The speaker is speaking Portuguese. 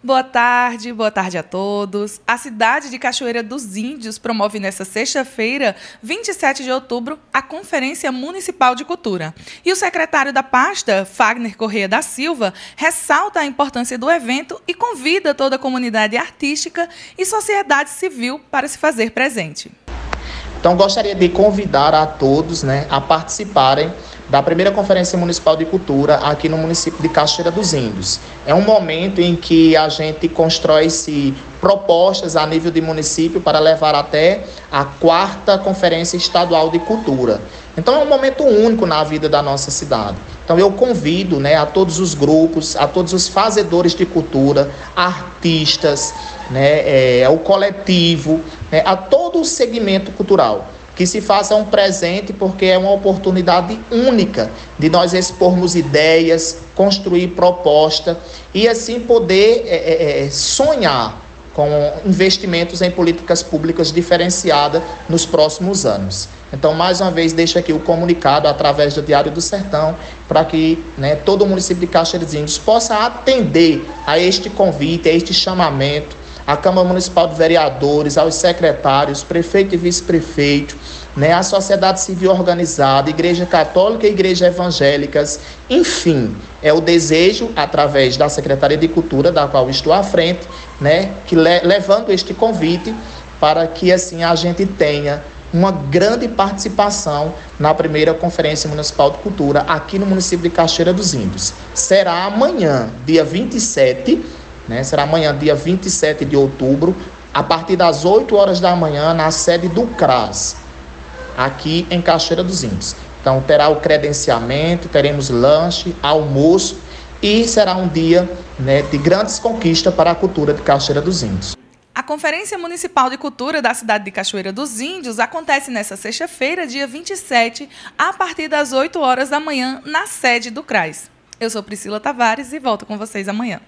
Boa tarde, boa tarde a todos. A cidade de Cachoeira dos Índios promove nesta sexta-feira, 27 de outubro, a Conferência Municipal de Cultura. E o secretário da pasta, Fagner Correia da Silva, ressalta a importância do evento e convida toda a comunidade artística e sociedade civil para se fazer presente. Então, gostaria de convidar a todos né, a participarem da primeira Conferência Municipal de Cultura aqui no município de Cachoeira dos Índios. É um momento em que a gente constrói-se propostas a nível de município para levar até a quarta Conferência Estadual de Cultura. Então é um momento único na vida da nossa cidade. Então eu convido né, a todos os grupos, a todos os fazedores de cultura, artistas, né, é, o coletivo, né, a todo o segmento cultural que se faça um presente, porque é uma oportunidade única de nós expormos ideias, construir proposta e assim poder é, é, é, sonhar com investimentos em políticas públicas diferenciadas nos próximos anos. Então, mais uma vez, deixo aqui o comunicado através do Diário do Sertão para que né, todo o município de Caxias Índios possa atender a este convite, a este chamamento à Câmara Municipal de Vereadores, aos secretários, prefeito e vice-prefeito, né, a sociedade civil organizada, Igreja Católica e Igreja Evangélicas, enfim, é o desejo, através da Secretaria de Cultura, da qual estou à frente, né, que le levando este convite para que assim a gente tenha uma grande participação na primeira Conferência Municipal de Cultura aqui no município de Cachoeira dos Índios. Será amanhã, dia 27 né? Será amanhã, dia 27 de outubro, a partir das 8 horas da manhã, na sede do CRAS, aqui em Cachoeira dos Índios. Então, terá o credenciamento, teremos lanche, almoço e será um dia né, de grandes conquistas para a cultura de Cachoeira dos Índios. A Conferência Municipal de Cultura da cidade de Cachoeira dos Índios acontece nesta sexta-feira, dia 27, a partir das 8 horas da manhã, na sede do CRAS. Eu sou Priscila Tavares e volto com vocês amanhã.